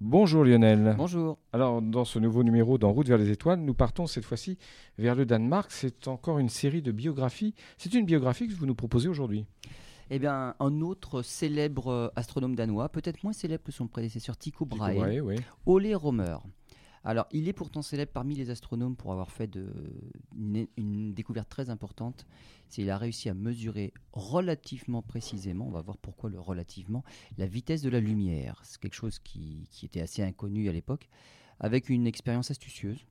Bonjour Lionel. Bonjour. Alors dans ce nouveau numéro d'En route vers les étoiles, nous partons cette fois-ci vers le Danemark. C'est encore une série de biographies. C'est une biographie que vous nous proposez aujourd'hui. Eh bien, un autre célèbre astronome danois, peut-être moins célèbre que son prédécesseur Tycho Brahe, Tycho Brahe, oui. Ole Romer. Alors, il est pourtant célèbre parmi les astronomes pour avoir fait une, découverte très importante. C'est qu'il a réussi à mesurer relativement précisément, on va voir pourquoi le relativement, la vitesse de la lumière. C'est quelque chose qui, qui était assez inconnu à l'époque, avec une expérience astucieuse.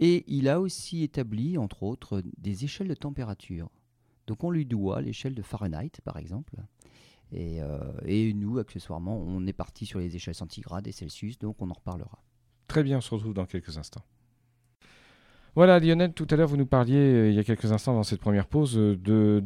Et il a aussi établi, entre autres, des échelles de température. Donc on lui doit l'échelle de Fahrenheit, par exemple. Et, euh, et nous, accessoirement, on est parti sur les échelles centigrades et Celsius, donc on en reparlera. Très bien, on se retrouve dans quelques instants. Voilà, Lionel, tout à l'heure, vous nous parliez, euh, il y a quelques instants dans cette première pause, euh, de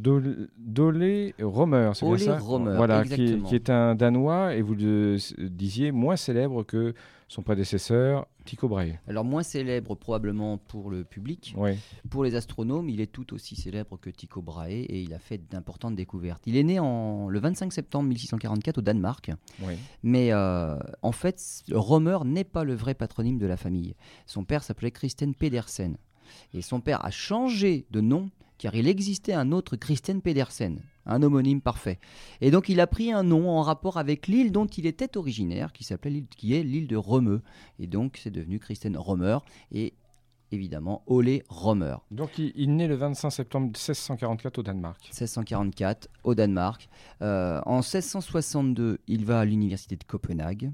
Dole Romer, c'est bien Ole ça Romer, voilà, qui qui est un Danois, et vous le s- disiez, moins célèbre que son prédécesseur, Tycho Brahe. Alors moins célèbre probablement pour le public, Oui, pour les astronomes, il est tout aussi célèbre que Tycho Brahe et il a fait d'importantes découvertes. Il est né en, le 25 septembre 1644 au Danemark, oui. mais euh, en fait, Romer n'est pas le vrai patronyme de la famille. Son père s'appelait Christian Pedersen et son père a changé de nom car il existait un autre Christian Pedersen, un homonyme parfait. Et donc il a pris un nom en rapport avec l'île dont il était originaire, qui s'appelait l'île- qui est l'île de Romeu. Et donc c'est devenu Christian Romer et évidemment Ole Romer. Donc, il, il naît le 25 septembre 1644 au Danemark. 1644 au Danemark. Euh, en 1662, il va à l'université de Copenhague.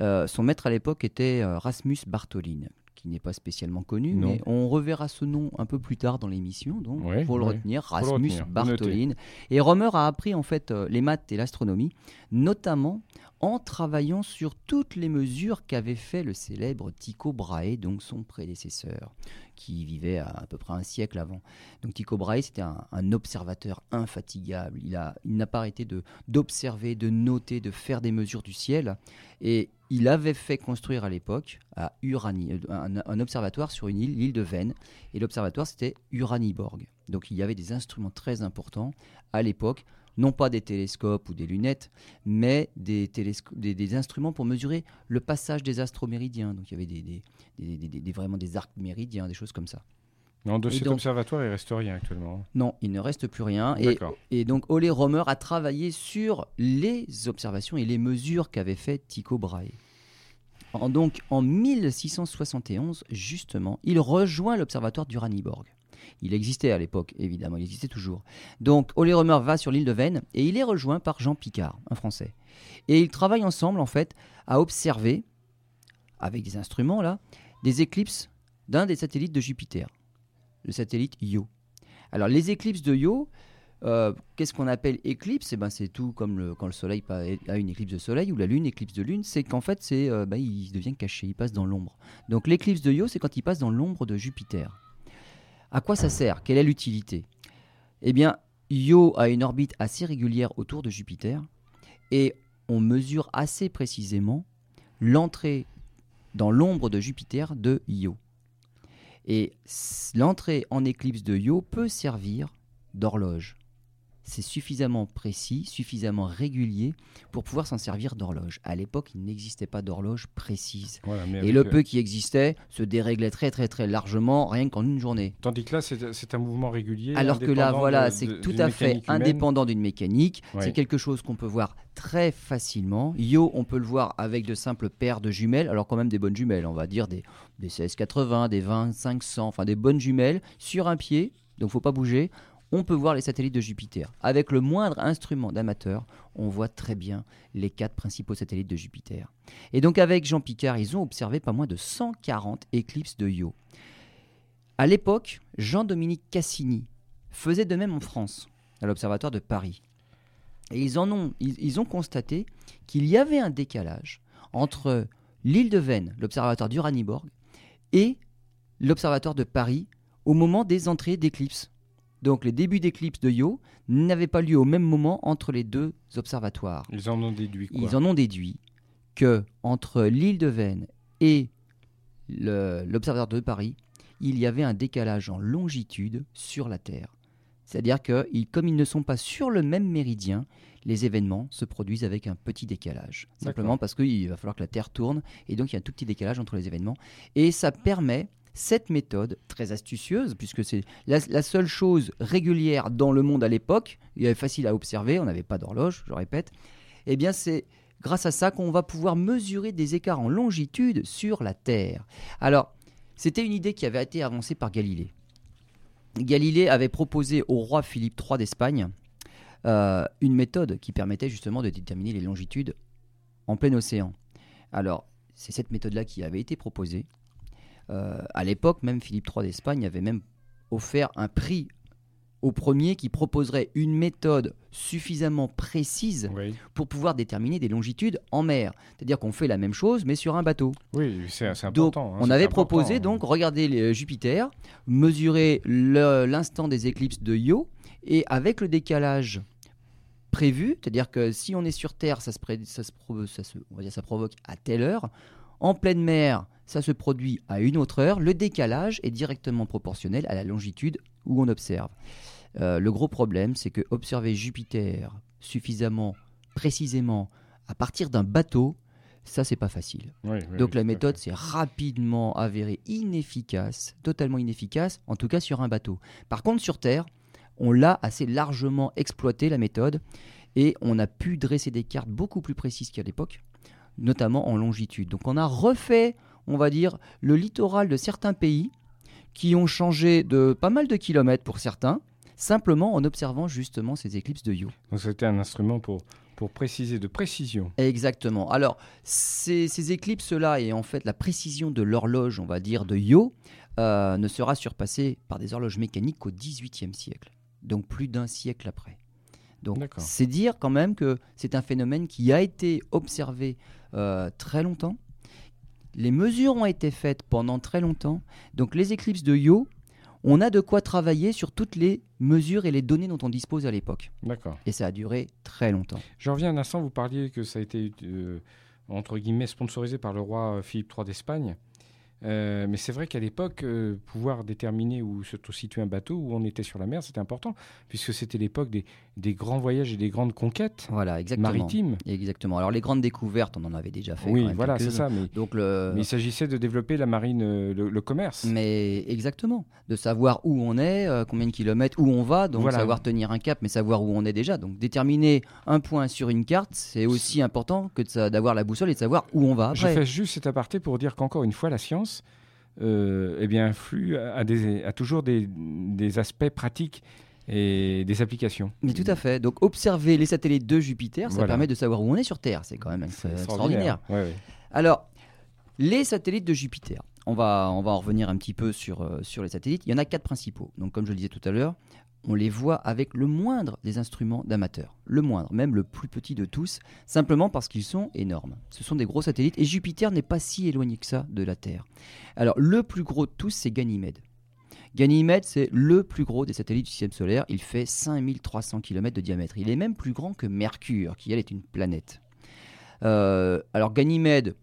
Euh, son maître à l'époque était euh, Rasmus Bartholin, qui n'est pas spécialement connu, Non. mais on reverra ce nom un peu plus tard dans l'émission, donc retenir, Faut le Rasmus retenir, vous Bartholin. Et Romer a appris en fait euh, les maths et l'astronomie, notamment en travaillant sur toutes les mesures qu'avait fait le célèbre Tycho Brahe, donc son prédécesseur, qui vivait à, à peu près un siècle avant. Donc Tycho Brahe, c'était un, un observateur infatigable. Il a- il n'a pas arrêté de d'observer, de noter, de faire des mesures du ciel. Et il avait fait construire à l'époque à euh, un, observatoire sur une île, l'île de Venne. Et l'observatoire, c'était Uraniborg. Donc il y avait des instruments très importants à l'époque. Non pas des télescopes ou des lunettes, mais des, instruments pour mesurer le passage des astres méridiens. Donc il y avait vraiment des arcs méridiens, des choses comme ça. Non, de Et cet donc- observatoire, il reste rien actuellement. Non, il ne reste plus rien. Et, donc Ole Romer a travaillé sur les observations et les mesures qu'avait fait Tycho Brahe. En, donc en 1671, justement, il rejoint l'observatoire d'Uraniborg. Il existait à l'époque, évidemment, il existait toujours. Donc Ole Romer va sur l'île de Venne et il est rejoint par Jean Picard, un Français. Et ils travaillent ensemble, en fait, à observer, avec des instruments là, des éclipses d'un des satellites de Jupiter, le satellite Io. Alors les éclipses de Io, euh, qu'est-ce qu'on appelle éclipse? Eh ben, C'est tout comme quand le Soleil a une éclipse de Soleil ou la Lune, éclipse de Lune, c'est qu'en fait, c'est, euh, bah, il devient caché, il passe dans l'ombre. Donc l'éclipse de Io, c'est quand il passe dans l'ombre de Jupiter. À quoi ça sert? Quelle est l'utilité? Eh bien, Io a une orbite assez régulière autour de Jupiter et on mesure assez précisément l'entrée dans l'ombre de Jupiter de Io. Et l'entrée en éclipse de Io peut servir d'horloge. C'est suffisamment précis, suffisamment régulier pour pouvoir s'en servir d'horloge. À l'époque, il n'existait pas d'horloge précise. Voilà, Et le euh, peu qui existait se déréglait très très très largement, rien qu'en une journée. Tandis que là, c'est un mouvement régulier. Alors que là, voilà, c'est tout à fait humaine. indépendant d'une mécanique. Ouais. C'est quelque chose qu'on peut voir très facilement. Io, on peut le voir avec de simples paires de jumelles, alors quand même des bonnes jumelles, on va dire des, des 1680, des 2500, enfin des bonnes jumelles sur un pied, donc faut pas bouger. On peut voir les satellites de Jupiter. Avec le moindre instrument d'amateur, on voit très bien les quatre principaux satellites de Jupiter. Et donc avec Jean Picard, ils ont observé pas moins de 140 éclipses de Io. À l'époque, Jean-Dominique Cassini faisait de même en France, à l'Observatoire de Paris. Et ils, en ont, ils, ont constaté qu'il y avait un décalage entre l'île de Venne, l'Observatoire d'Uraniborg, et l'Observatoire de Paris au moment des entrées d'éclipses. Donc les débuts d'éclipse de Io n'avaient pas lieu au même moment entre les deux observatoires. Ils en ont déduit quoi? Ils en ont déduit que entre l'île de Venne et l'observatoire de Paris, il y avait un décalage en longitude sur la Terre. C'est-à-dire que ils- comme ils ne sont pas sur le même méridien, les événements se produisent avec un petit décalage. Simplement parce qu'il va falloir que la Terre tourne et donc il y a un tout petit décalage entre les événements. Et ça permet cette méthode très astucieuse, puisque c'est la, seule chose régulière dans le monde à l'époque, il est facile à observer, on n'avait pas d'horloge, je répète, eh bien c'est grâce à ça qu'on va pouvoir mesurer des écarts en longitude sur la Terre. Alors, c'était une idée qui avait été avancée par Galilée. Galilée avait proposé au roi Philippe III d'Espagne euh, une méthode qui permettait justement de déterminer les longitudes en plein océan. Alors, c'est cette méthode-là qui avait été proposée. Euh, à l'époque, même Philippe III d'Espagne avait même offert un prix au premier qui proposerait une méthode suffisamment précise Oui, pour pouvoir déterminer des longitudes en mer. C'est-à-dire qu'on fait la même chose, mais sur un bateau. oui c'est important. hein, on avait proposé hein. donc regarder les- Jupiter, mesurer l'instant des éclipses de Io, et avec le décalage prévu, c'est-à-dire que si on est sur Terre, ça se, ça se pro- ça se- on va dire, ça provoque à telle heure. En pleine mer, ça se produit à une autre heure. Le décalage est directement proportionnel à la longitude où on observe. Euh, le gros problème, c'est que observer Jupiter suffisamment précisément à partir d'un bateau, ça c'est pas facile. Oui, oui, Donc la méthode s'est rapidement avérée inefficace, totalement inefficace, en tout cas sur un bateau. Par contre sur Terre, on l'a assez largement exploité la méthode et on a pu dresser des cartes beaucoup plus précises qu'à l'époque, notamment en longitude. Donc on a refait, on va dire, le littoral de certains pays qui ont changé de pas mal de kilomètres pour certains, simplement en observant justement ces éclipses de Io. Donc c'était un instrument pour, pour préciser, de précision. Exactement. Alors, ces, ces éclipses-là et en fait la précision de l'horloge, on va dire, de Io, euh, ne sera surpassée par des horloges mécaniques qu'au XVIIIe siècle. Donc plus d'un siècle après. Donc c'est dire quand même que c'est un phénomène qui a été observé euh, très longtemps. Les mesures ont été faites pendant très longtemps. Donc les éclipses de Io, on a de quoi travailler sur toutes les mesures et les données dont on dispose à l'époque. D'accord. Et ça a duré très longtemps. Je reviens un instant, vous parliez que ça a été, euh, entre guillemets, sponsorisé par le roi euh, Philippe III d'Espagne. Euh, mais c'est vrai qu'à l'époque, euh, pouvoir déterminer où se situait un bateau, où on était sur la mer, c'était important, puisque c'était l'époque des, des grands voyages et des grandes conquêtes Voilà, exactement. maritimes. Exactement. Alors les grandes découvertes, on en avait déjà fait. quand Oui, même voilà, c'est ça. Mais, Donc le, mais il s'agissait de développer la marine, euh, le, le commerce. mais exactement, de savoir où on est, euh, combien de kilomètres, où on va, donc Voilà. savoir tenir un cap, mais savoir où on est déjà. Donc déterminer un point sur une carte, c'est aussi important que d'avoir la boussole et de savoir où on va Je fais juste cet aparté pour dire qu'encore une fois, la science euh, eh bien, influe à, des, à toujours des, des aspects pratiques et des applications. Mais tout à fait. Donc observer les satellites de Jupiter, ça Voilà. permet de savoir où on est sur Terre. C'est quand même extraordinaire. Ouais, ouais. Alors, les satellites de Jupiter, on va, on va en revenir un petit peu sur, euh, sur les satellites. Il y en a quatre principaux. Donc, comme je le disais tout à l'heure, on les voit avec le moindre des instruments d'amateurs. Le moindre, même le plus petit de tous, simplement parce qu'ils sont énormes. Ce sont des gros satellites et Jupiter n'est pas si éloigné que ça de la Terre. Alors, le plus gros de tous, c'est Ganymède. Ganymède, c'est le plus gros des satellites du système solaire. Il fait 5300 km de diamètre. Il est même plus grand que Mercure, qui elle est une planète. Euh, alors Ganymède,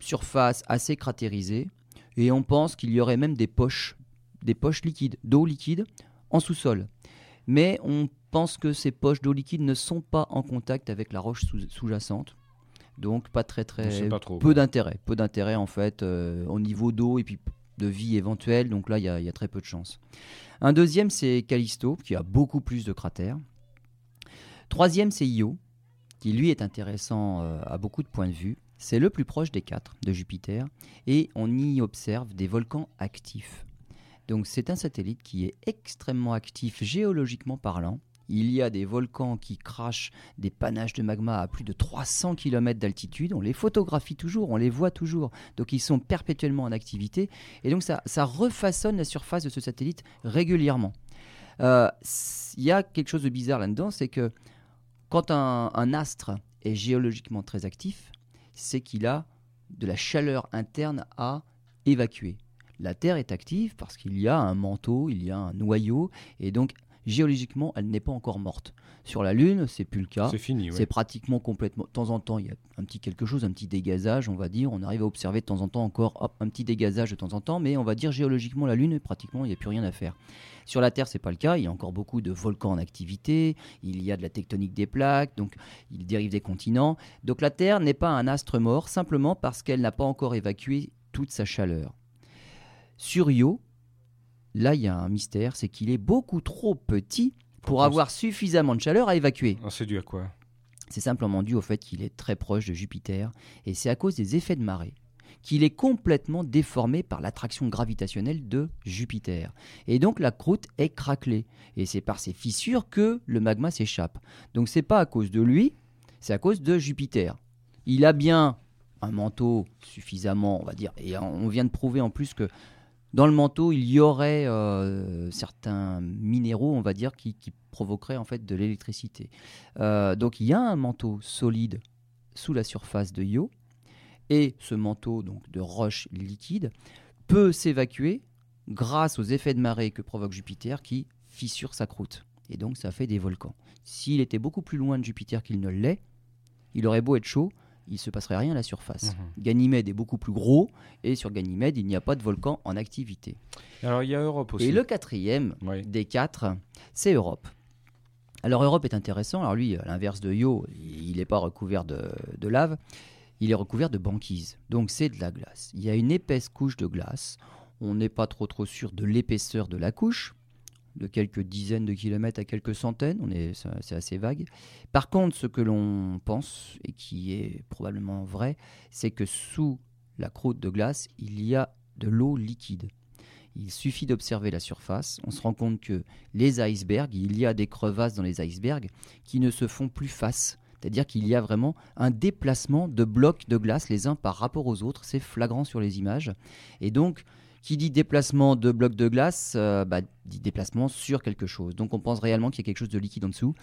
surface assez cratérisée, et on pense qu'il y aurait même des poches, des poches liquides, d'eau liquide, en sous-sol. Mais on pense que ces poches d'eau liquide ne sont pas en contact avec la roche sous- sous-jacente. Donc pas très très sait pas trop. peu d'intérêt, peu d'intérêt en fait euh, au niveau d'eau et puis de vie éventuelle. Donc là, il y, a- il y a très peu de chance. Un deuxième, c'est Callisto, qui a beaucoup plus de cratères. Troisième, c'est Io, qui lui est intéressant euh, à beaucoup de points de vue. C'est le plus proche des quatre de Jupiter et on y observe des volcans actifs. Donc c'est un satellite qui est extrêmement actif géologiquement parlant. Il y a des volcans qui crachent des panaches de magma à plus de 300 km d'altitude. On les photographie toujours, on les voit toujours. Donc ils sont perpétuellement en activité. Et donc ça, refaçonne la surface de ce satellite régulièrement. Euh, Il y a quelque chose de bizarre là-dedans, c'est que quand un astre est géologiquement très actif, c'est qu'il a de la chaleur interne à évacuer. La Terre est active parce qu'il y a un manteau, il y a un noyau, et donc géologiquement, elle n'est pas encore morte. Sur la Lune, c'est plus le cas. C'est fini. ouais. C'est pratiquement complètement. De temps en temps, il y a un petit quelque chose, un petit dégazage, on va dire. On arrive à observer de temps en temps encore hop, un petit dégazage de temps en temps, mais on va dire géologiquement, la Lune, pratiquement, il n'y a plus rien à faire. Sur la Terre, c'est pas le cas. Il y a encore beaucoup de volcans en activité. Il y a de la tectonique des plaques, donc il dérive des continents. Donc la Terre n'est pas un astre mort simplement parce qu'elle n'a pas encore évacué toute sa chaleur. Sur Io, là, il y a un mystère, c'est qu'il est beaucoup trop petit pour Pourquoi avoir suffisamment de chaleur à évacuer. Ah, c'est dû à quoi? C'est simplement dû au fait qu'il est très proche de Jupiter et c'est à cause des effets de marée qu'il est complètement déformé par l'attraction gravitationnelle de Jupiter. Et donc la croûte est craquelée et c'est par ces fissures que le magma s'échappe. Donc c'est pas à cause de lui, c'est à cause de Jupiter. Il a bien un manteau suffisamment, on va dire, et on vient de prouver en plus que dans le manteau, il y aurait euh, certains minéraux, on va dire, qui, provoqueraient en fait de l'électricité. Euh, donc il y a un manteau solide sous la surface de Io, et ce manteau donc de roche liquide peut s'évacuer grâce aux effets de marée que provoque Jupiter qui fissure sa croûte. Et donc ça fait des volcans. S'il était beaucoup plus loin de Jupiter qu'il ne l'est, il aurait beau être chaud, il se passerait rien à la surface. Mhm. Ganymède est beaucoup plus gros et sur Ganymède il n'y a pas de volcan en activité. Alors, il y a Europe aussi. Et le quatrième des quatre, c'est Europe. Alors Europe est intéressant. Alors lui, à l'inverse de Io, il n'est pas recouvert de, de lave, il est recouvert de banquise. Donc c'est de la glace. Il y a une épaisse couche de glace. On n'est pas trop trop sûr de l'épaisseur de la couche, de quelques dizaines de kilomètres à quelques centaines. On est, c'est assez vague. Par contre, ce que l'on pense et qui est probablement vrai, c'est que sous la croûte de glace, il y a de l'eau liquide. Il suffit d'observer la surface, on se rend compte que les icebergs, il y a des crevasses dans les icebergs qui ne se font plus face. C'est-à-dire qu'il y a vraiment un déplacement de blocs de glace les uns par rapport aux autres. C'est flagrant sur les images. Et donc, qui dit déplacement de blocs de glace, euh, bah, dit déplacement sur quelque chose. Donc on pense réellement qu'il y a quelque chose de liquide en dessous.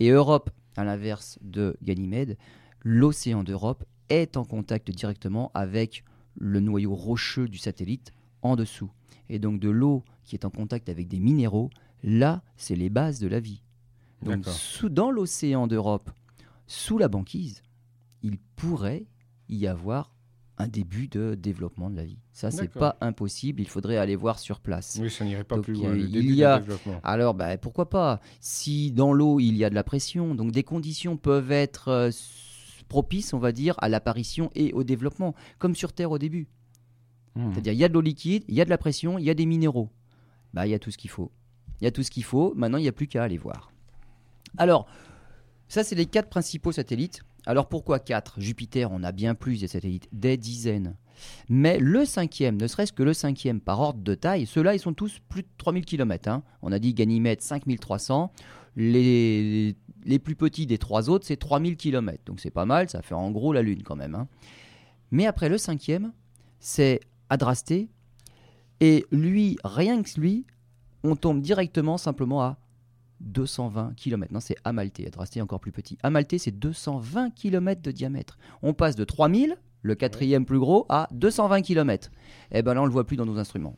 Et Europe, à l'inverse de Ganymède, l'océan d'Europe est en contact directement avec le noyau rocheux du satellite en dessous. Et donc de l'eau qui est en contact avec des minéraux, là, c'est les bases de la vie. Donc sous, dans l'océan d'Europe, sous la banquise, il pourrait y avoir un début de développement de la vie. Ça, c'est pas impossible. Il faudrait aller voir sur place. Oui, ça n'irait pas Donc, plus loin. il y a- développement. Alors, bah, pourquoi pas? Si dans l'eau, il y a de la pression, donc des conditions peuvent être euh, propices, on va dire, à l'apparition et au développement, comme sur Terre au début. Mhm. C'est-à-dire, il y a de l'eau liquide, il y a de la pression, il y a des minéraux. Bah, il y a tout ce qu'il faut. Il y a tout ce qu'il faut. Maintenant, il n'y a plus qu'à aller voir. Alors, ça, c'est les quatre principaux satellites. Alors, pourquoi quatre? Jupiter, on a bien plus des satellites, des dizaines. Mais le cinquième, ne serait-ce que le cinquième par ordre de taille, ceux-là, ils sont tous plus de 3000 km. On a dit Ganymède 5300. Les, les plus petits des trois autres, c'est 3000 km. Donc, c'est pas mal, ça fait en gros la Lune quand même. hein. Mais après le cinquième, c'est Adrasté. Et lui, rien que lui, on tombe directement simplement à 220 km. Non, c'est Amalthée. Adrasté est encore plus petit. Amalthée, c'est 220 km de diamètre. On passe de 3000, le quatrième plus gros, à 220 km. Et ben là, on le voit plus dans nos instruments.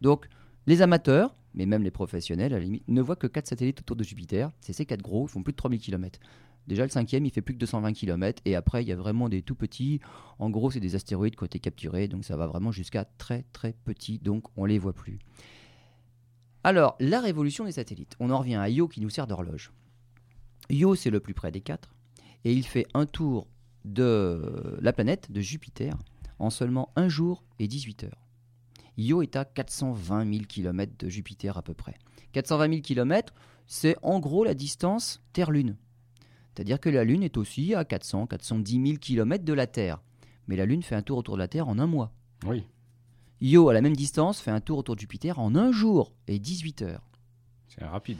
Donc, les amateurs, mais même les professionnels, à la limite, ne voient que 4 satellites autour de Jupiter. C'est ces 4 gros, ils font plus de 3000 km. Déjà, le cinquième, il fait plus que 220 km. Et après, il y a vraiment des tout petits. En gros, c'est des astéroïdes qui ont été capturés. Donc, ça va vraiment jusqu'à très, très petits. Donc, on les voit plus. Alors, la révolution des satellites. On en revient à Io qui nous sert d'horloge. Io, c'est le plus près des quatre. Et il fait un tour de la planète, de Jupiter, en seulement un jour et 18 heures. Io est à 420 000 km de Jupiter à peu près. 420 000 km, c'est en gros la distance Terre-Lune. C'est-à-dire que la Lune est aussi à 400, 410 000 km de la Terre. Mais la Lune fait un tour autour de la Terre en un mois. Oui, Io, à la même distance, fait un tour autour de Jupiter en un jour et 18 heures. c'est rapide.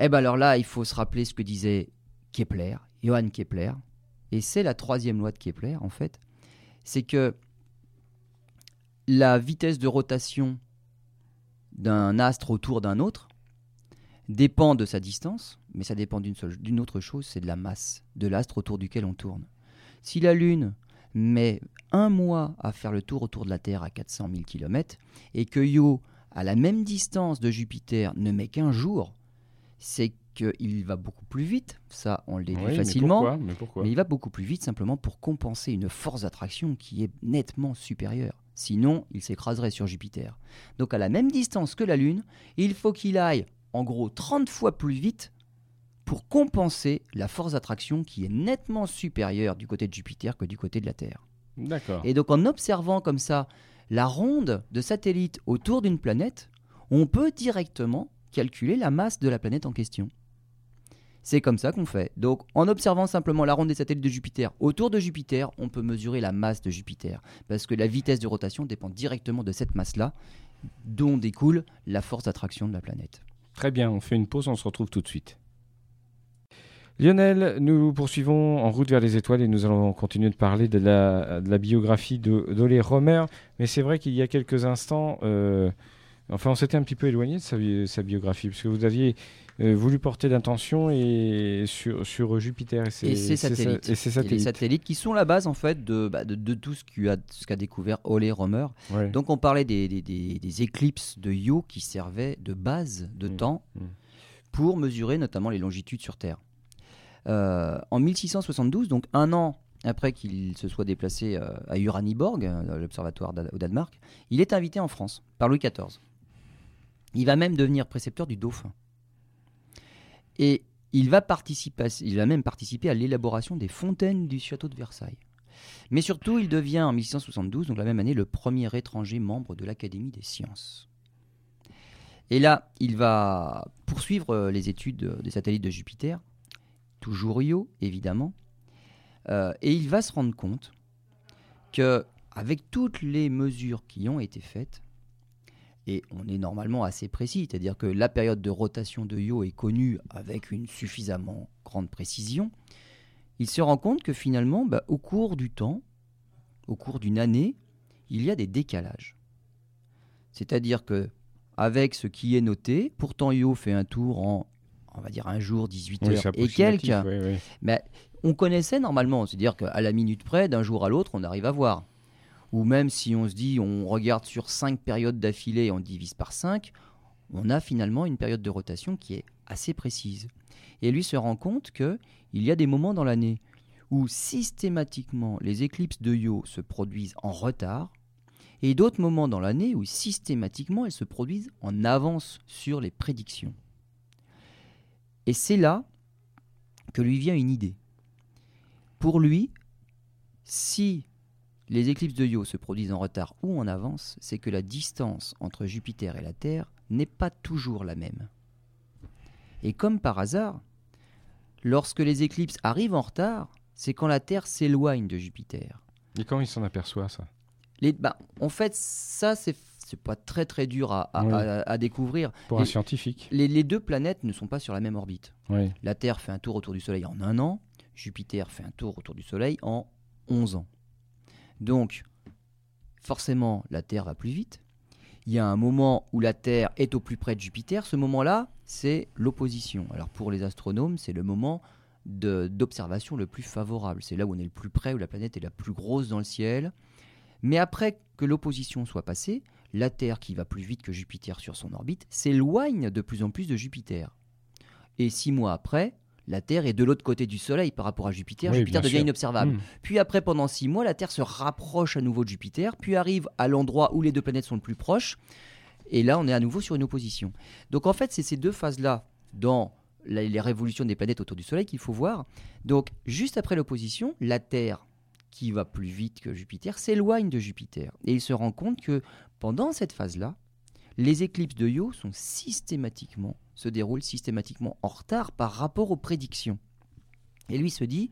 Eh bien alors là, il faut se rappeler ce que disait Kepler, Johann Kepler. Et c'est la troisième loi de Kepler, en fait. C'est que la vitesse de rotation d'un astre autour d'un autre dépend de sa distance, mais ça dépend d'une autre chose, c'est de la masse de l'astre autour duquel on tourne. Si la Lune met un mois à faire le tour autour de la Terre à 400 000 km, et que Io, à la même distance de Jupiter, ne met qu'un jour, c'est qu'il va beaucoup plus vite. Ça, on le déduit Oui, mais facilement. pourquoi? Mais pourquoi? Mais il va beaucoup plus vite simplement pour compenser une force d'attraction qui est nettement supérieure. Sinon, il s'écraserait sur Jupiter. Donc à la même distance que la Lune, il faut qu'il aille en gros 30 fois plus vite pour compenser la force d'attraction qui est nettement supérieure du côté de Jupiter que du côté de la Terre. D'accord. Et donc en observant comme ça la ronde de satellites autour d'une planète, on peut directement calculer la masse de la planète en question. C'est comme ça qu'on fait. Donc en observant simplement la ronde des satellites de Jupiter autour de Jupiter, on peut mesurer la masse de Jupiter. Parce que la vitesse de rotation dépend directement de cette masse-là, dont découle la force d'attraction de la planète. Très bien, on fait une pause, on se retrouve tout de suite. Lionel, nous poursuivons en route vers les étoiles et nous allons continuer de parler de la, de la biographie d'Olé Romer. Mais c'est vrai qu'il y a quelques instants, euh, enfin, on s'était un petit peu éloigné de sa, sa biographie, parce que vous aviez euh, voulu porter l'intention et sur, sur Jupiter et ses, Et ses ses- satellites. et ses Et les satellites. qui sont la base en fait de, bah, de, de tout ce qu'a découvert Ole Romer. Ouais. Donc on parlait des, des- des- des éclipses de Io qui servaient de base de Mm. temps Mm. pour mesurer notamment les longitudes sur Terre. Euh, en 1672, donc un an après qu'il se soit déplacé euh, à Uraniborg, euh, l'observatoire au Danemark, il est invité en France par Louis XIV. Il va même devenir précepteur du Dauphin. Et il va, même participer à l'élaboration des fontaines du château de Versailles. Mais surtout, il devient en 1672, donc la même année, le premier étranger membre de l'Académie des sciences. Et là, il va poursuivre les études des satellites de Jupiter, toujours Io, évidemment, Euh, et il va se rendre compte que, avec toutes les mesures qui ont été faites, et on est normalement assez précis, c'est-à-dire que la période de rotation de Io est connue avec une suffisamment grande précision, il se rend compte que finalement, bah, au cours du temps, au cours d'une année, il y a des décalages. C'est-à-dire que avec ce qui est noté, pourtant Io fait un tour en, on va dire un jour, 18 Oui, heures et quelques. approximatif, oui, oui. Mais on connaissait normalement, c'est-à-dire qu'à la minute près, d'un jour à l'autre, on arrive à voir. Ou même si on se dit, on regarde sur 5 périodes d'affilée et on divise par 5, on a finalement une période de rotation qui est assez précise. Et lui se rend compte que il y a des moments dans l'année où systématiquement les éclipses de Io se produisent en retard, et d'autres moments dans l'année où systématiquement elles se produisent en avance sur les prédictions. Et c'est là que lui vient une idée. Pour lui, si les éclipses de Io se produisent en retard ou en avance, c'est que la distance entre Jupiter et la Terre n'est pas toujours la même. Et comme par hasard, lorsque les éclipses arrivent en retard, c'est quand la Terre s'éloigne de Jupiter. Et comment il s'en aperçoit, ça? Les, bah, en fait, ça, c'est c'est pas très très dur à, à- Oui. à- à découvrir. Pour un scientifique Les, les deux planètes ne sont pas sur la même orbite. Oui. La Terre fait un tour autour du Soleil en un an, Jupiter fait un tour autour du Soleil en 11 ans. Donc, forcément, la Terre va plus vite. Il y a un moment où la Terre est au plus près de Jupiter. Ce moment-là, c'est l'opposition. Alors pour les astronomes, c'est le moment d'observation le plus favorable. C'est là où on est le plus près, où la planète est la plus grosse dans le ciel. Mais après que l'opposition soit passée, la Terre, qui va plus vite que Jupiter sur son orbite, s'éloigne de plus en plus de Jupiter. Et six mois après, la Terre est de l'autre côté du Soleil par rapport à Jupiter. Oui, Jupiter devient sûr. inobservable. Hmm. Puis après, pendant six mois, la Terre se rapproche à nouveau de Jupiter, puis arrive à l'endroit où les deux planètes sont le plus proches. Et là, on est à nouveau sur une opposition. Donc en fait, c'est ces deux phases-là dans les révolutions des planètes autour du Soleil qu'il faut voir. Donc juste après l'opposition, la Terre, qui va plus vite que Jupiter, s'éloigne de Jupiter. Et il se rend compte que pendant cette phase-là, les éclipses de Io sont systématiquement, se déroulent systématiquement en retard par rapport aux prédictions. Et lui se dit,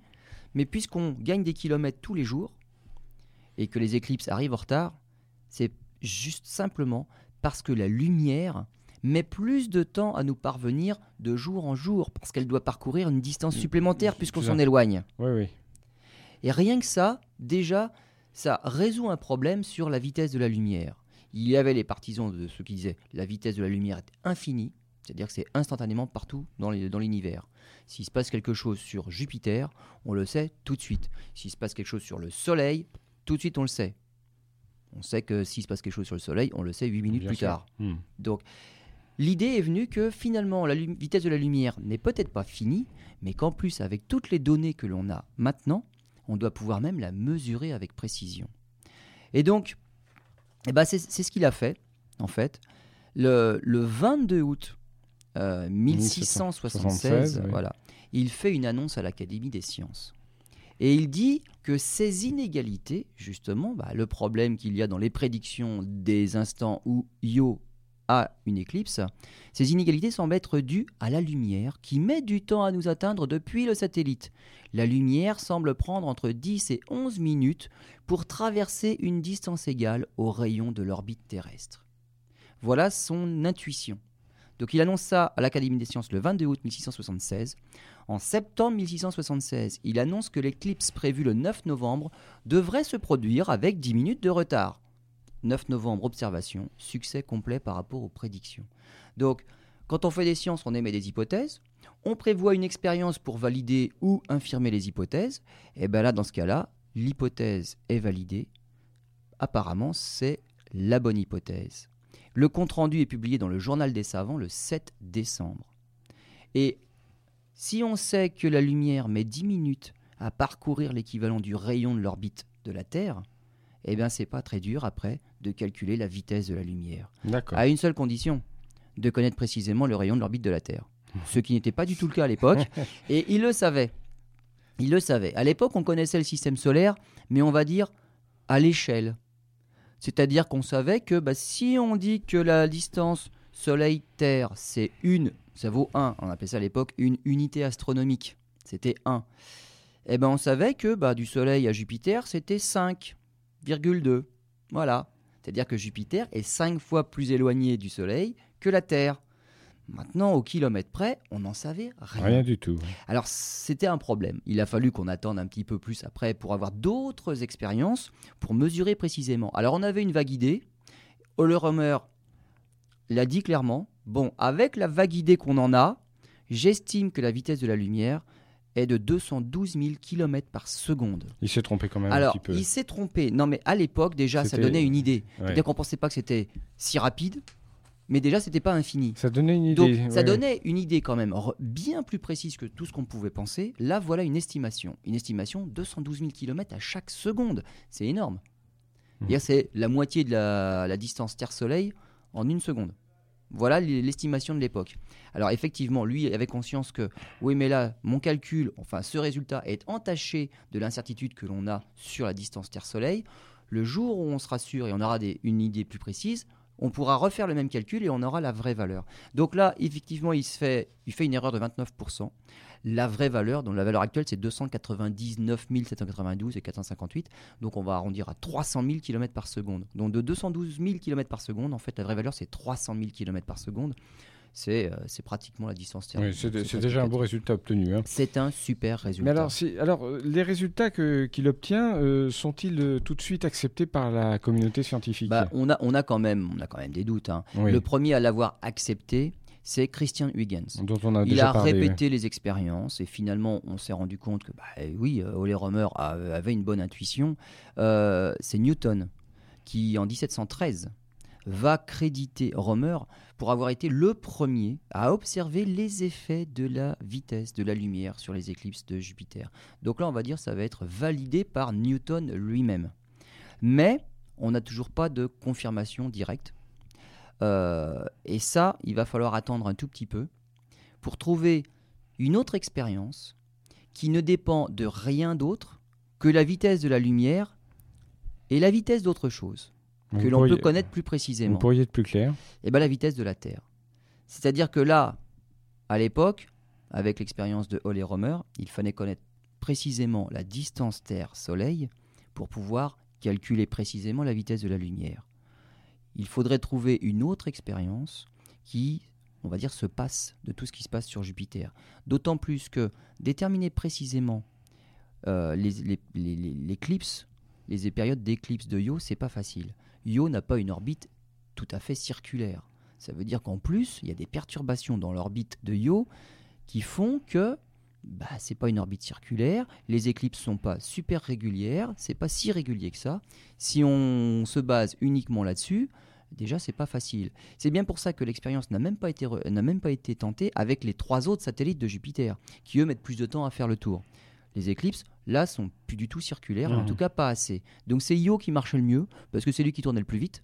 mais puisqu'on gagne des kilomètres tous les jours, et que les éclipses arrivent en retard, c'est juste simplement parce que la lumière met plus de temps à nous parvenir de jour en jour, parce qu'elle doit parcourir une distance Mm, supplémentaire puisqu'on s'en éloigne. Oui, oui. Et rien que ça, déjà, ça résout un problème sur la vitesse de la lumière. Il y avait les partisans de ceux qui disaient la vitesse de la lumière est infinie, c'est-à-dire que c'est instantanément partout dans l'univers. S'il se passe quelque chose sur Jupiter, on le sait tout de suite. S'il se passe quelque chose sur le Soleil, tout de suite on le sait. On sait que s'il se passe quelque chose sur le Soleil, on le sait 8 minutes Bien plus sûr. tard. Hmm. Donc, l'idée est venue que finalement la vitesse de la lumière n'est peut-être pas finie, mais qu'en plus avec toutes les données que l'on a maintenant, on doit pouvoir même la mesurer avec précision. Et donc, eh ben c'est ce qu'il a fait, en fait. Le, le 22 août euh, 1676, oui. voilà, il fait une annonce à l'Académie des sciences. Et il dit que ces inégalités, justement, bah, le problème qu'il y a dans les prédictions des instants où Io une éclipse, ces inégalités semblent être dues à la lumière qui met du temps à nous atteindre depuis le satellite. La lumière semble prendre entre 10 et 11 minutes pour traverser une distance égale au rayon de l'orbite terrestre. Voilà son intuition. Donc il annonce ça à l'Académie des sciences le 22 août 1676. En septembre 1676, il annonce que l'éclipse prévue le 9 novembre devrait se produire avec 10 minutes de retard. 9 novembre, observation, succès complet par rapport aux prédictions. Donc, quand on fait des sciences, on émet des hypothèses, on prévoit une expérience pour valider ou infirmer les hypothèses, et bien là, dans ce cas-là, l'hypothèse est validée. Apparemment, c'est la bonne hypothèse. Le compte-rendu est publié dans le Journal des savants le 7 décembre. Et si on sait que la lumière met 10 minutes à parcourir l'équivalent du rayon de l'orbite de la Terre, eh bien c'est pas très dur après de calculer la vitesse de la lumière. D'accord. À une seule condition, de connaître précisément le rayon de l'orbite de la Terre. Ce qui n'était pas du tout le cas à l'époque. Et il le savait. Il le savait. À l'époque, on connaissait le système solaire, mais on va dire à l'échelle. C'est-à-dire qu'on savait que bah, si on dit que la distance Soleil-Terre, c'est une, ça vaut 1, on appelait ça à l'époque une unité astronomique, c'était 1. Eh ben on savait que bah, du Soleil à Jupiter, c'était 5,2. Voilà. C'est-à-dire que Jupiter est 5 fois plus éloigné du Soleil que la Terre. Maintenant, au kilomètre près, on n'en savait rien. Rien du tout. Alors c'était un problème. Il a fallu qu'on attende un petit peu plus après pour avoir d'autres expériences pour mesurer précisément. Alors on avait une vague idée. Hollerhammer l'a dit clairement. Bon, avec la vague idée qu'on en a, j'estime que la vitesse de la lumière est de 212 000 km par seconde. Il s'est trompé quand même un Alors, petit peu. il s'est trompé. Non, mais à l'époque, déjà, ça donnait une idée. Ouais. C'est-à-dire qu'on pensait pas que c'était si rapide, mais déjà, c'était pas infini. Ça donnait une Donc, idée. ça ouais. donnait une idée quand même bien plus précise que tout ce qu'on pouvait penser. Là, voilà une estimation. Une estimation 212 000 km à chaque seconde. C'est énorme. C'est-à-dire, C'est la moitié de la, la distance Terre-Soleil en une seconde. Voilà l'estimation de l'époque. Alors effectivement, lui avait conscience que, oui mais là, mon calcul, enfin ce résultat est entaché de l'incertitude que l'on a sur la distance Terre-Soleil. Le jour où on sera sûr et on aura une idée plus précise, on pourra refaire le même calcul et on aura la vraie valeur. Donc là, effectivement, il, se fait, il fait une erreur de 29%. La vraie valeur, dont la valeur actuelle, c'est 299 792 et 458. Donc on va arrondir à 300 000 km par seconde. Donc de 212 000 km par seconde, en fait, la vraie valeur, c'est 300 000 km par seconde. C'est euh, c'est pratiquement la distance terrestre. Oui, c'est déjà un beau résultat obtenu. hein. C'est un super résultat. Mais alors, euh, les résultats qu'il obtient euh, sont-ils tout de suite acceptés par la communauté scientifique? Bah, on, a, on, a quand même, on a quand même des doutes. hein. Oui, Le premier à l'avoir accepté, c'est Christian Huygens. dont on a Il a parlé. répété les expériences et finalement on s'est rendu compte que bah, oui, Ole Römer avait une bonne intuition. Euh, c'est Newton qui en 1713 va créditer Römer pour avoir été le premier à observer les effets de la vitesse de la lumière sur les éclipses de Jupiter. Donc là on va dire ça va être validé par Newton lui-même. Mais on n'a toujours pas de confirmation directe. Euh, et ça, il va falloir attendre un tout petit peu pour trouver une autre expérience qui ne dépend de rien d'autre que la vitesse de la lumière et la vitesse d'autre chose que l'on peut connaître plus Vous précisément. pourriez être plus clair Et bien la vitesse de la Terre. C'est-à-dire que là, à l'époque, avec l'expérience de Ole Römer, il fallait connaître précisément la distance Terre-Soleil pour pouvoir calculer précisément la vitesse de la lumière. Il faudrait trouver une autre expérience qui, on va dire, se passe de tout ce qui se passe sur Jupiter. D'autant plus que déterminer précisément euh, les- les, périodes d'éclipse de Io, c'est pas facile. Io n'a pas une orbite tout à fait circulaire. Ça veut dire qu'en plus, il y a des perturbations dans l'orbite de Io qui font que bah, c'est pas une orbite circulaire, les éclipses sont pas super régulières, c'est pas si régulier que ça. Si on se base uniquement là-dessus, Déjà, c'est pas facile. C'est bien pour ça que l'expérience n'a même, même pas été tentée avec les trois autres satellites de Jupiter, qui eux mettent plus de temps à faire le tour. Les éclipses, là, sont plus du tout circulaires, en tout cas pas assez. Donc c'est Io qui marchait le mieux, parce que c'est lui qui tournait le plus vite.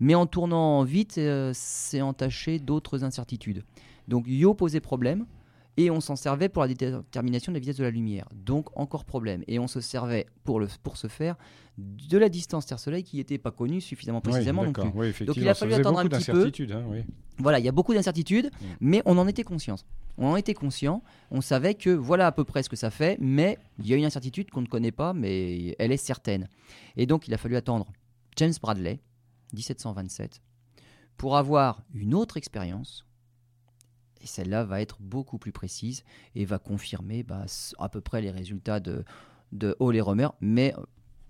Mais en tournant vite, euh, c'est entaché d'autres incertitudes. Donc Io posait problème, et on s'en servait pour la détermination de la vitesse de la lumière. Donc encore problème. Et on se servait pour, le, pour ce faire de la distance Terre-Soleil qui n'était pas connue suffisamment précisément oui, non plus. Oui, effectivement, il a fallu attendre un petit peu. hein, oui. Voilà, il y a beaucoup d'incertitudes, Mm. mais on en était conscient. On en était conscient. On savait que voilà à peu près ce que ça fait, mais il y a une incertitude qu'on ne connaît pas, mais elle est certaine. Et donc il a fallu attendre James Bradley, 1727, pour avoir une autre expérience. Et celle-là va être beaucoup plus précise et va confirmer bah, à peu près les résultats de, de Romer, mais euh,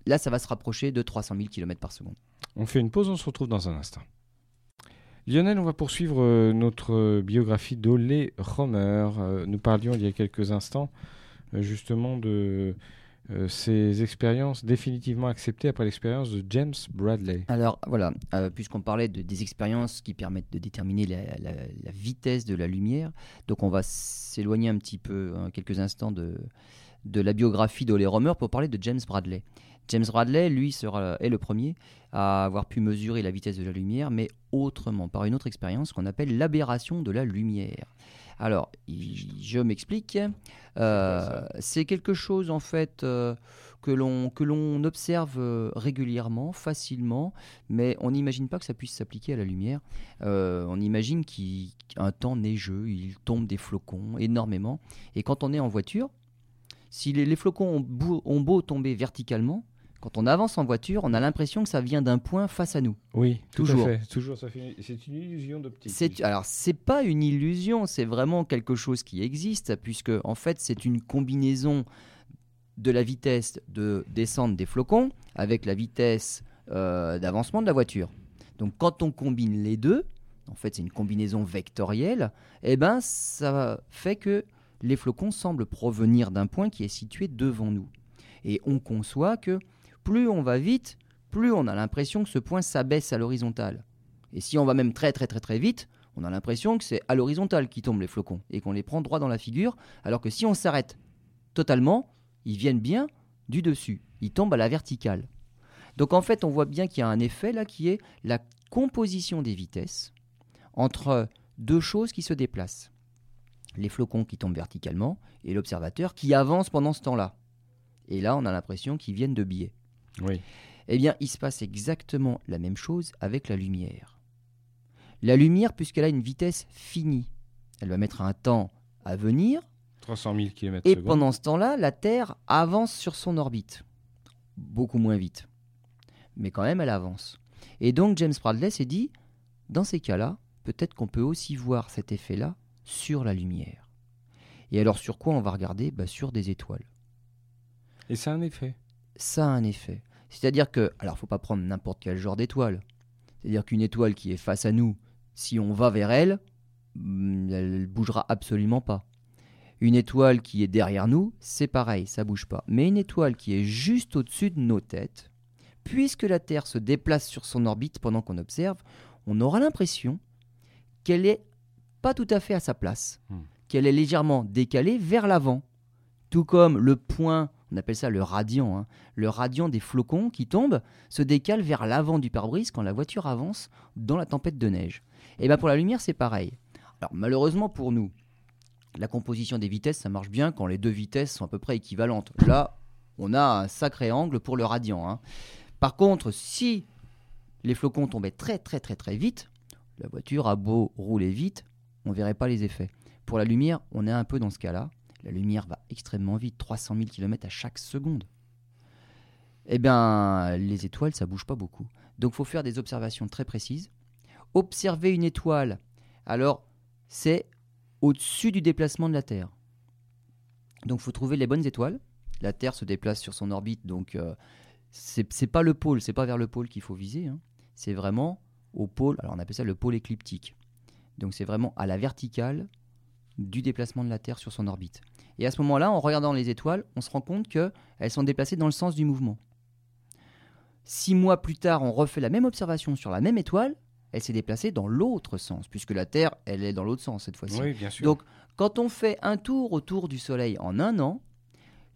là ça va se rapprocher de 300 000 km par seconde. On fait une pause, on se retrouve dans un instant. Lionel, on va poursuivre euh, notre euh, biographie d'Olé Romer. Nous parlions il y a quelques instants justement de euh, ces expériences définitivement acceptées après l'expérience de James Bradley. Alors voilà, euh, puisqu'on parlait de, des expériences qui permettent de déterminer la, vitesse de la lumière, donc on va s'éloigner un petit peu, hein, quelques instants de, de la biographie d'Ole Romer pour parler de James Bradley. James Bradley, lui, sera, est le premier à avoir pu mesurer la vitesse de la lumière, mais autrement, par une autre expérience qu'on appelle l'aberration de la lumière. Alors, il- je m'explique. Euh, c'est quelque chose en fait euh, que l'on que l'on observe euh, régulièrement, facilement, mais on n'imagine pas que ça puisse s'appliquer à la lumière. Euh, on imagine qu'un temps neigeux, il tombe des flocons énormément, et quand on est en voiture, si les, les flocons ont beau, ont beau tomber verticalement, quand on avance en voiture, on a l'impression que ça vient d'un point face à nous. Oui, tout Toujours. à fait. Toujours, ça fait- c'est une illusion d'optique. C'est alors c'est pas une illusion, c'est vraiment quelque chose qui existe puisque en fait c'est une combinaison de la vitesse de descente des flocons avec la vitesse euh, d'avancement de la voiture. Donc quand on combine les deux, en fait c'est une combinaison vectorielle, et ben ça fait que les flocons semblent provenir d'un point qui est situé devant nous. Et on conçoit que plus on va vite, plus on a l'impression que ce point s'abaisse à l'horizontale. Et si on va même très très très très vite, on a l'impression que c'est à l'horizontale qui tombent les flocons et qu'on les prend droit dans la figure, alors que si on s'arrête totalement, ils viennent bien du dessus, ils tombent à la verticale. Donc en fait, on voit bien qu'il y a un effet là qui est la composition des vitesses entre deux choses qui se déplacent. Les flocons qui tombent verticalement et l'observateur qui avance pendant ce temps-là. Et là, on a l'impression qu'ils viennent de biais. Oui. Eh bien, il se passe exactement la même chose avec la lumière. La lumière, puisqu'elle a une vitesse finie, elle va mettre un temps à venir, 300 000 km et secondes. pendant ce temps-là, la Terre avance sur son orbite. Beaucoup moins vite. Mais quand même, elle avance. Et donc, James Bradley s'est dit, dans ces cas-là, peut-être qu'on peut aussi voir cet effet-là sur la lumière. Et alors, sur quoi on va regarder? Bah, Sur des étoiles. Et ça a un effet. ça a un effet. C'est-à-dire que, alors faut pas prendre n'importe quel genre d'étoile. C'est-à-dire qu'une étoile qui est face à nous, si on va vers elle, mm, elle bougera absolument pas. Une étoile qui est derrière nous, c'est pareil, ça bouge pas. Mais une étoile qui est juste au-dessus de nos têtes, puisque la Terre se déplace sur son orbite pendant qu'on observe, on aura l'impression qu'elle est pas tout à fait à sa place, Hmm. qu'elle est légèrement décalée vers l'avant. Tout comme le point, on appelle ça le radian, hein, le radian des flocons qui tombent se décale vers l'avant du pare-brise quand la voiture avance dans la tempête de neige. Et bien pour la lumière, c'est pareil. Alors malheureusement pour nous, la composition des vitesses, ça marche bien quand les deux vitesses sont à peu près équivalentes. Là, on a un sacré angle pour le radian. hein. Par contre, si les flocons tombaient très très très très vite, la voiture a beau rouler vite, on verrait pas les effets. Pour la lumière, on est un peu dans ce cas-là. La lumière va extrêmement vite, 300 000 km à chaque seconde. Eh bien, les étoiles, ça bouge pas beaucoup. Donc, faut faire des observations très précises. Observer une étoile, alors, c'est au-dessus du déplacement de la Terre. Donc, faut trouver les bonnes étoiles. La Terre se déplace sur son orbite, donc euh, c'est pas le pôle, c'est pas vers le pôle qu'il faut viser. hein. C'est vraiment au pôle. Alors, on appelle ça le pôle écliptique. Donc, c'est vraiment à la verticale du déplacement de la Terre sur son orbite. Et à ce moment-là, en regardant les étoiles, on se rend compte qu'elles sont déplacées dans le sens du mouvement. Six mois plus tard, on refait la même observation sur la même étoile. Elle s'est déplacée dans l'autre sens, puisque la Terre, elle est dans l'autre sens cette fois-ci. Oui, bien sûr. Donc, quand on fait un tour autour du Soleil en un an,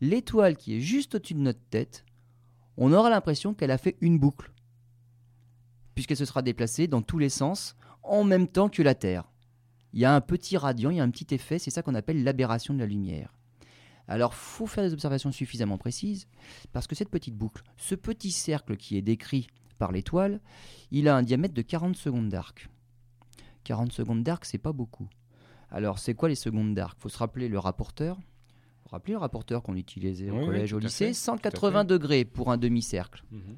l'étoile qui est juste au-dessus de notre tête, on aura l'impression qu'elle a fait une boucle, puisqu'elle se sera déplacée dans tous les sens en même temps que la Terre. Il y a un petit radiant, il y a un petit effet, c'est ça qu'on appelle l'aberration de la lumière. Alors, faut faire des observations suffisamment précises, parce que cette petite boucle, ce petit cercle qui est décrit par l'étoile, il a un diamètre de 40 secondes d'arc. 40 secondes d'arc, c'est pas beaucoup. Alors, c'est quoi les secondes d'arc? Faut se rappeler le rapporteur. Vous vous rappelez le rapporteur qu'on utilisait au Oui, oui, collège, au lycée? fait, 180 degrés pour un demi-cercle. Mhm.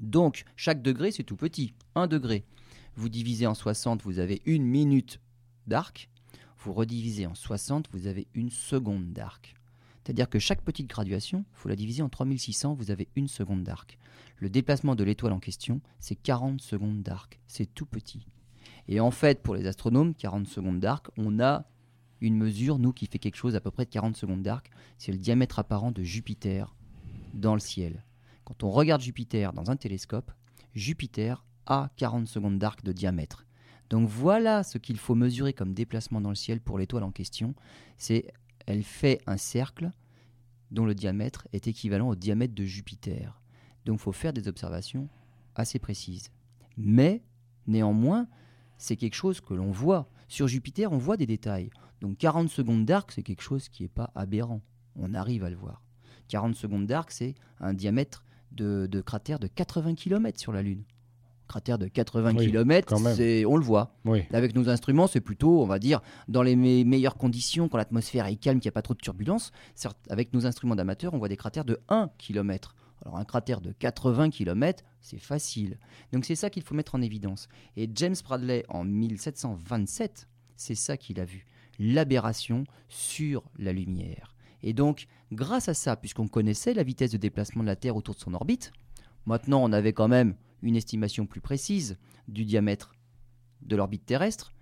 Donc, chaque degré, c'est tout petit. 1 degré. Vous divisez en 60, vous avez une minute d'arc. Vous redivisez en 60, vous avez une seconde d'arc. C'est-à-dire que chaque petite graduation, il faut la diviser en 3600, vous avez une seconde d'arc. Le déplacement de l'étoile en question, c'est 40 secondes d'arc. C'est tout petit. Et en fait, pour les astronomes, 40 secondes d'arc, on a une mesure, nous, qui fait quelque chose à peu près de 40 secondes d'arc. C'est le diamètre apparent de Jupiter dans le ciel. Quand on regarde Jupiter dans un télescope, Jupiter a 40 secondes d'arc de diamètre. Donc voilà ce qu'il faut mesurer comme déplacement dans le ciel pour l'étoile en question. C'est elle fait un cercle dont le diamètre est équivalent au diamètre de Jupiter. Donc il faut faire des observations assez précises. Mais néanmoins, c'est quelque chose que l'on voit. Sur Jupiter, on voit des détails. Donc 40 secondes d'arc, c'est quelque chose qui n'est pas aberrant. On arrive à le voir. 40 secondes d'arc, c'est un diamètre de, de cratère de 80 km sur la Lune. Cratère de 80 Oui, km, on le voit. Oui. Avec nos instruments, c'est plutôt, on va dire, dans les me- meilleures conditions, quand l'atmosphère est calme, qu'il n'y a pas trop de turbulences. Certes, avec nos instruments d'amateurs, on voit des cratères de 1 km. Alors un cratère de 80 km, c'est facile. Donc c'est ça qu'il faut mettre en évidence. Et James Bradley, en 1727, c'est ça qu'il a vu. L'aberration sur la lumière. Et donc, grâce à ça, puisqu'on connaissait la vitesse de déplacement de la Terre autour de son orbite, maintenant on avait quand même une estimation plus précise du diamètre de l'orbite terrestre.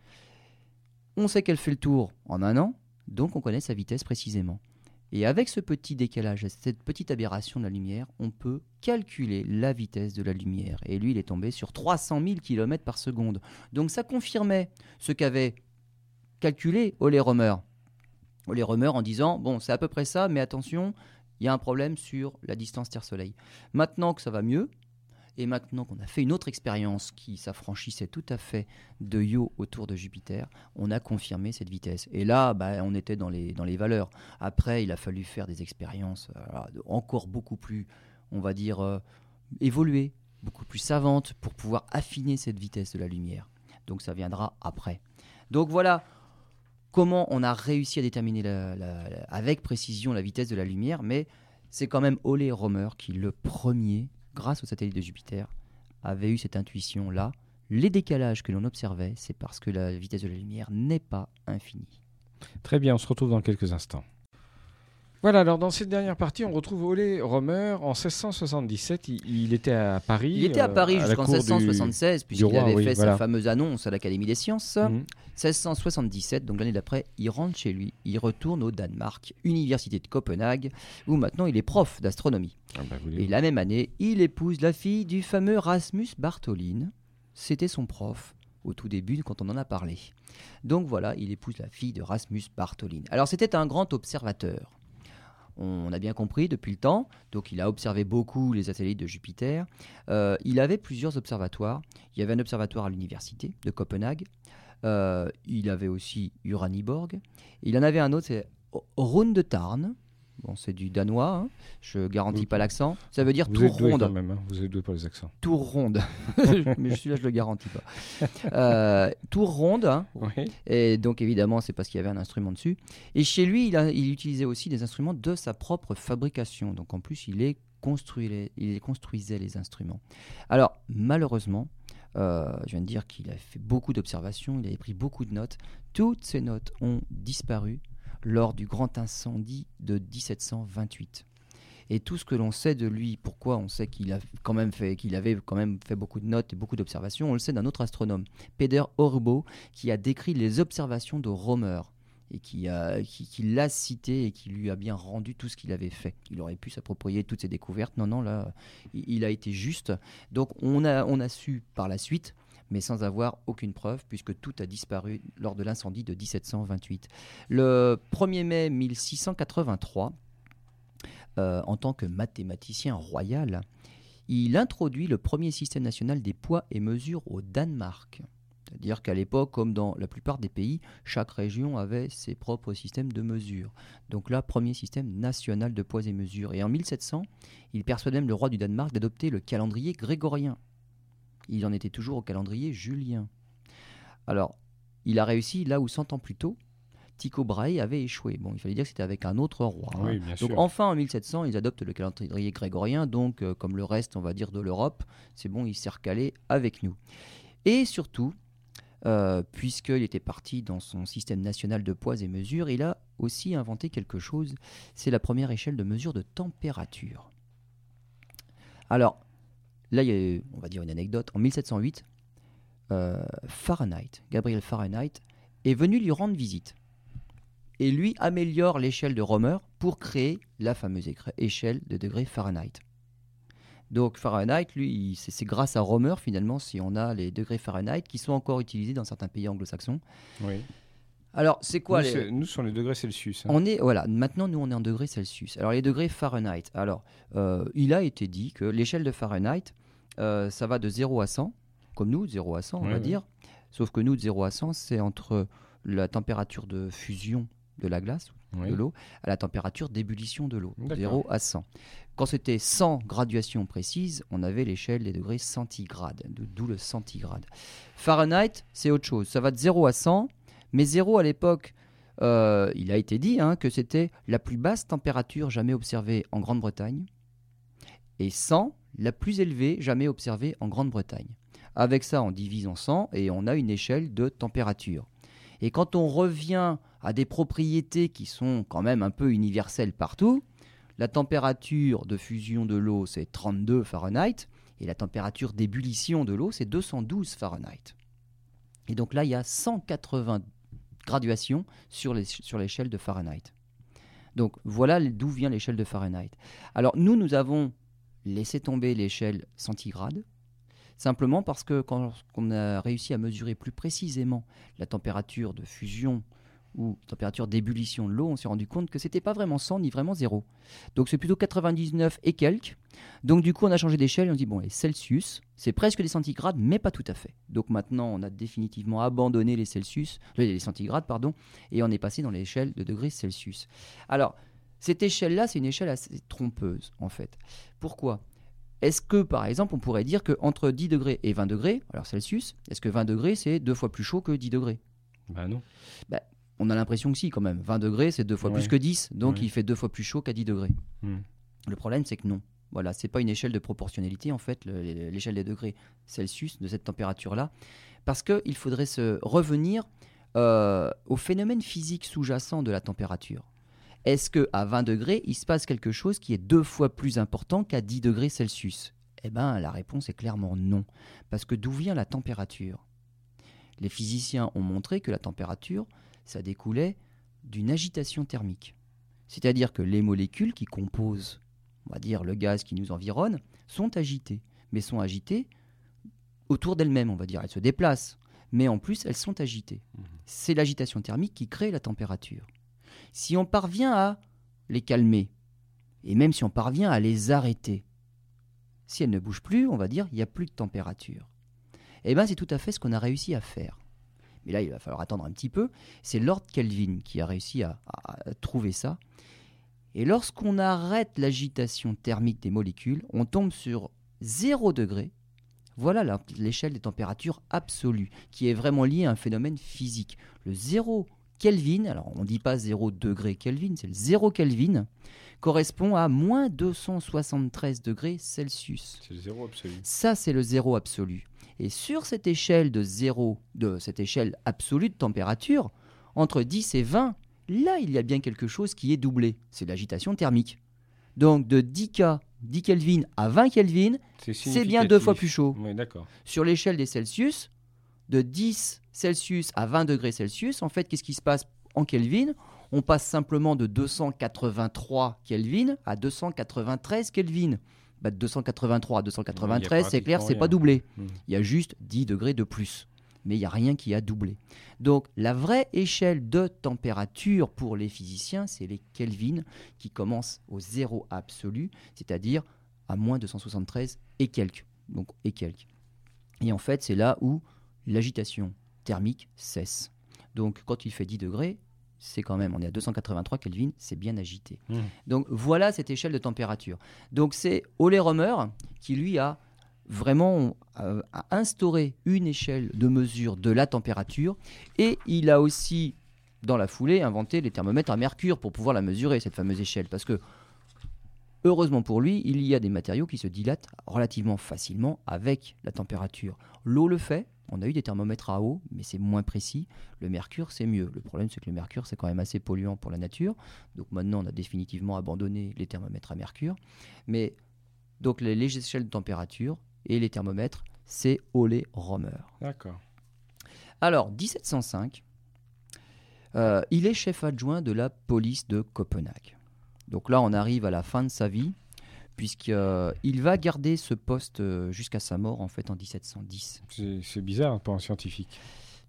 On sait qu'elle fait le tour en un an, donc on connaît sa vitesse précisément. Et avec ce petit décalage, cette petite aberration de la lumière, on peut calculer la vitesse de la lumière. Et lui, il est tombé sur 300 000 km par seconde. Donc ça confirmait ce qu'avait calculé Ole Romer. Ole Romer en disant, bon, c'est à peu près ça, mais attention, il y a un problème sur la distance Terre-Soleil. Maintenant que ça va mieux, et maintenant qu'on a fait une autre expérience qui s'affranchissait tout à fait de Io autour de Jupiter, on a confirmé cette vitesse. Et là, bah, on était dans les, dans les valeurs. Après, il a fallu faire des expériences euh, encore beaucoup plus, on va dire, euh, évoluées, beaucoup plus savantes pour pouvoir affiner cette vitesse de la lumière. Donc ça viendra après. Donc voilà comment on a réussi à déterminer avec précision la vitesse de la lumière, mais c'est quand même Ole Romer qui, le premier, grâce au satellite de Jupiter, avait eu cette intuition-là. Les décalages que l'on observait, c'est parce que la vitesse de la lumière n'est pas infinie. Très bien, on se retrouve dans quelques instants. Voilà, alors dans cette dernière partie, on retrouve Ole Romer. En 1677, il, il était à Paris. Il était à euh, Paris jusqu'en cour du- 1676, puisqu'il avait oui, fait voilà. sa fameuse annonce à l'Académie des sciences. Mhm. 1677, donc l'année d'après, il rentre chez lui, il retourne au Danemark, Université de Copenhague, où maintenant il est prof d'astronomie. Ah bah, Et la même année, il épouse la fille du fameux Rasmus Bartholin. C'était son prof au tout début quand on en a parlé. Donc voilà, il épouse la fille de Rasmus Bartholin. Alors c'était un grand observateur. On a bien compris depuis le temps, donc il a observé beaucoup les satellites de Jupiter. Euh, il avait plusieurs observatoires. Il y avait un observatoire à l'université de Copenhague. Euh, il avait aussi Uraniborg. Il en avait un autre, c'est Rundetarn. Bon, c'est du danois, hein. je garantis Oui. pas l'accent. Ça veut dire Vous tour êtes doué ronde quand même, hein. vous êtes doué pour les accents. tour ronde. Mais celui-là, je le garantis pas. Euh, tour ronde. hein. Oui. Et donc, évidemment, c'est parce qu'il y avait un instrument dessus. Et chez lui, il, a- il utilisait aussi des instruments de sa propre fabrication. Donc, en plus, il, les construit les- il les construisait les instruments. Alors, malheureusement, euh, je viens de dire qu'il a fait beaucoup d'observations, il avait pris beaucoup de notes. Toutes ces notes ont disparu lors du grand incendie de 1728. Et tout ce que l'on sait de lui, pourquoi on sait qu'il a quand même fait, qu'il avait quand même fait beaucoup de notes et beaucoup d'observations, on le sait d'un autre astronome, Peder Orbo, qui a décrit les observations de Romer. et qui, l'a cité et qui lui a bien rendu tout ce qu'il avait fait. Il aurait pu s'approprier toutes ses découvertes. Non, non, là, il, a été juste. Donc on a, on a su par la suite mais sans avoir aucune preuve, puisque tout a disparu lors de l'incendie de 1728. Le 1er mai 1683, euh, en tant que mathématicien royal, il introduit le premier système national des poids et mesures au Danemark. C'est-à-dire qu'à l'époque, comme dans la plupart des pays, chaque région avait ses propres systèmes de mesure. Donc là, premier système national de poids et mesures. Et en 1700, il persuade même le roi du Danemark d'adopter le calendrier grégorien. Il en était toujours au calendrier julien. Alors, il a réussi là où 100 ans plus tôt, Tycho Brahe avait échoué. Bon, il fallait dire que c'était avec un autre roi. Hein. donc enfin en 1700, ils adoptent le calendrier grégorien, donc euh, comme le reste, on va dire, de l'Europe, c'est bon, il s'est recalé avec nous. Et surtout, euh, puisqu'il était parti dans son système national de poids et mesures, il a aussi inventé quelque chose, c'est la première échelle de mesure de température. Alors, là, il y a, on va dire une anecdote. En 1708, euh, Fahrenheit, Gabriel Fahrenheit, est venu lui rendre visite. Et lui améliore l'échelle de Romer pour créer la fameuse échelle de degrés Fahrenheit. Donc Fahrenheit, lui, c'est grâce à Romer finalement si on a les degrés Fahrenheit qui sont encore utilisés dans certains pays anglo-saxons. Oui. Alors, c'est quoi nous, les... nous, sur les degrés Celsius. Hein. On est voilà. Maintenant, nous, on est en degrés Celsius. Alors, les degrés Fahrenheit. Alors, euh, il a été dit que l'échelle de Fahrenheit, euh, ça va de 0 à 100, comme nous, 0 à 100, on va dire. Sauf que nous, de 0 à 100, c'est entre la température de fusion de la glace, de l'eau, à la température d'ébullition de l'eau, 0 à 100. Quand c'était 100 graduations précises, on avait l'échelle des degrés centigrades, d'où le centigrade. Fahrenheit, c'est autre chose. Ça va de 0 à 100, mais 0 à l'époque, euh, il a été dit hein, que c'était la plus basse température jamais observée en Grande-Bretagne, et 100, la plus élevée jamais observée en Grande-Bretagne. Avec ça, on divise en 100 et on a une échelle de température. Et quand on revient à des propriétés qui sont quand même un peu universelles partout, la température de fusion de l'eau, c'est 32 Fahrenheit, et la température d'ébullition de l'eau, c'est 212 Fahrenheit. Et donc là, il y a 180 graduations sur l'échelle de Fahrenheit. Donc voilà d'où vient l'échelle de Fahrenheit. Alors nous, nous avons laissé tomber l'échelle centigrade, simplement parce que quand on a réussi à mesurer plus précisément la température de fusion ou température d'ébullition de l'eau, on s'est rendu compte que c'était pas vraiment 100 ni vraiment 0. Donc c'est plutôt 99 et quelques. Donc du coup on a changé d'échelle et on dit bon les Celsius, c'est presque des centigrades mais pas tout à fait. Donc maintenant on a définitivement abandonné les Celsius, les centigrades pardon, et on est passé dans l'échelle de degrés Celsius. Alors cette échelle-là, c'est une échelle assez trompeuse en fait. Pourquoi? Est-ce que, par exemple, on pourrait dire qu'entre 10 degrés et 20 degrés, alors Celsius, est-ce que 20 degrés, c'est deux fois plus chaud que 10 degrés? Ben non. Ben, on a l'impression que si, quand même. 20 degrés, c'est deux fois plus que 10, donc il fait deux fois plus chaud qu'à 10 degrés. Hmm. Le problème, c'est que non. Voilà, c'est pas une échelle de proportionnalité, en fait, l'échelle des degrés Celsius de cette température-là, parce qu'il faudrait se revenir euh, au phénomène physique sous-jacent de la température. Est-ce qu'à 20 degrés, il se passe quelque chose qui est deux fois plus important qu'à 10 degrés Celsius? Eh bien, la réponse est clairement non. Parce que d'où vient la température? Les physiciens ont montré que la température, ça découlait d'une agitation thermique. C'est-à-dire que les molécules qui composent, on va dire, le gaz qui nous environne, sont agitées. Mais sont agitées autour d'elles-mêmes, on va dire. Elles se déplacent. Mais en plus, elles sont agitées. Mmh. C'est l'agitation thermique qui crée la température. Si on parvient à les calmer, et même si on parvient à les arrêter, si elles ne bougent plus, on va dire il n'y a plus de température. Eh bien, c'est tout à fait ce qu'on a réussi à faire. Mais là, il va falloir attendre un petit peu. C'est Lord Kelvin qui a réussi à, trouver ça. Et lorsqu'on arrête l'agitation thermique des molécules, on tombe sur 0 degré. Voilà l'échelle des températures absolues, qui est vraiment liée à un phénomène physique. Le 0 Kelvin, alors on ne dit pas 0 degré Kelvin, c'est le 0 Kelvin, correspond à moins 273 degrés Celsius. C'est le zéro absolu. Ça, c'est le zéro absolu. Et sur cette échelle de zéro, de cette échelle absolue de température, entre 10 et 20, là, il y a bien quelque chose qui est doublé. C'est l'agitation thermique. Donc de 10 K, 10 Kelvin à 20 Kelvin, c'est bien deux fois plus chaud. Oui, d'accord. Sur l'échelle des Celsius, de 10 Celsius à 20 degrés Celsius, en fait, qu'est-ce qui se passe en Kelvin, on passe simplement de 283 Kelvin à 293 Kelvin. Bah, de 283 à 293, c'est clair, c'est pas doublé. Hmm. Il y a juste 10 degrés de plus. Mais il n'y a rien qui a doublé. Donc la vraie échelle de température pour les physiciens, c'est les Kelvin qui commencent au zéro absolu, c'est-à-dire à moins 273 et quelques. Donc et quelques. Et en fait, c'est là où l'agitation thermique cesse. Donc quand il fait 10 degrés, c'est quand même, on est à 283 Kelvin, c'est bien agité. Mmh. Donc voilà cette échelle de température. Donc c'est Ole Römer qui lui a vraiment euh, a instauré une échelle de mesure de la température et il a aussi dans la foulée inventé les thermomètres à mercure pour pouvoir la mesurer cette fameuse échelle parce que heureusement pour lui, il y a des matériaux qui se dilatent relativement facilement avec la température. L'eau le fait, on a eu des thermomètres à eau, mais c'est moins précis. Le mercure, c'est mieux. Le problème, c'est que le mercure, c'est quand même assez polluant pour la nature. Donc maintenant, on a définitivement abandonné les thermomètres à mercure. Mais donc les, les échelles de température et les thermomètres, c'est Ole Römer. D'accord. Alors, 1705, euh, il est chef adjoint de la police de Copenhague. Donc là, on arrive à la fin de sa vie, puisqu'il va garder ce poste euh, jusqu'à sa mort, en fait, en 1710. C'est bizarre pour un scientifique.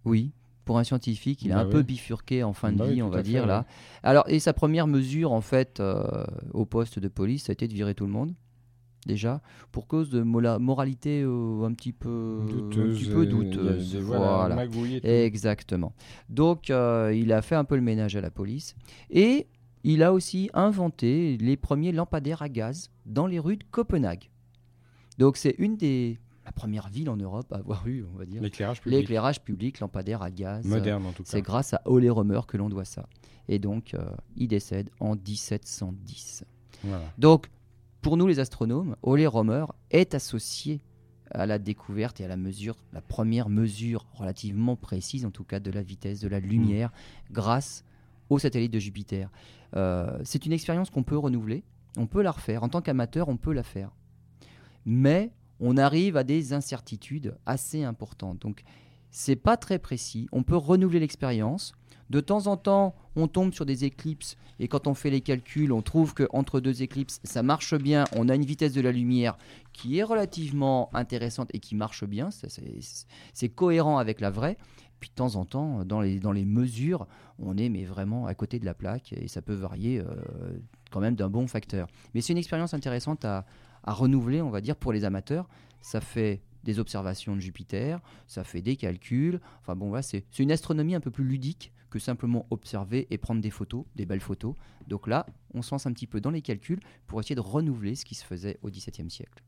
Oui, pour un scientifique, il a Bah un oui. peu bifurqué en fin de Bah oui, vie, on va fait, dire, ouais. là. Alors, et sa première mesure, en fait, euh, au poste de police, ça a été de virer tout le monde. Déjà, pour cause de moralité euh, un petit peu un douteuse. petit peu euh, a Voilà. Exactement. Donc, euh, il a fait un peu le ménage à la police. Et il a aussi inventé les premiers lampadaires à gaz dans les rues de Copenhague. Donc, c'est une des la première ville en Europe à avoir eu, on va dire, L'éclairage public. l'éclairage public lampadaire à gaz. Moderne en tout cas. C'est grâce à Ole Römer que l'on doit ça. Et donc, euh, il décède en 1710. Voilà. Donc, pour nous les astronomes, Ole Römer est associé à la découverte et à la mesure, la première mesure relativement précise, en tout cas, de la vitesse de la lumière grâce au satellite de Jupiter. Euh, c'est une expérience qu'on peut renouveler, on peut la refaire. En tant qu'amateur, on peut la faire. Mais on arrive à des incertitudes assez importantes. Donc, c'est pas très précis. On peut renouveler l'expérience. De temps en temps, on tombe sur des éclipses et quand on fait les calculs, on trouve qu'entre deux éclipses, ça marche bien. On a une vitesse de la lumière qui est relativement intéressante et qui marche bien. C'est cohérent avec la vraie. De temps en temps, dans les, dans les mesures, on est mais vraiment à côté de la plaque et ça peut varier euh, quand même d'un bon facteur. Mais c'est une expérience intéressante à, à renouveler, on va dire, pour les amateurs. Ça fait des observations de Jupiter, ça fait des calculs. Enfin bon, voilà, c'est c'est une astronomie un peu plus ludique que simplement observer et prendre des photos, des belles photos. Donc là, on se lance un petit peu dans les calculs pour essayer de renouveler ce qui se faisait au XVIIe siècle.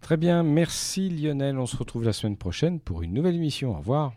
Très bien, merci Lionel. On se retrouve la semaine prochaine pour une nouvelle émission. Au revoir.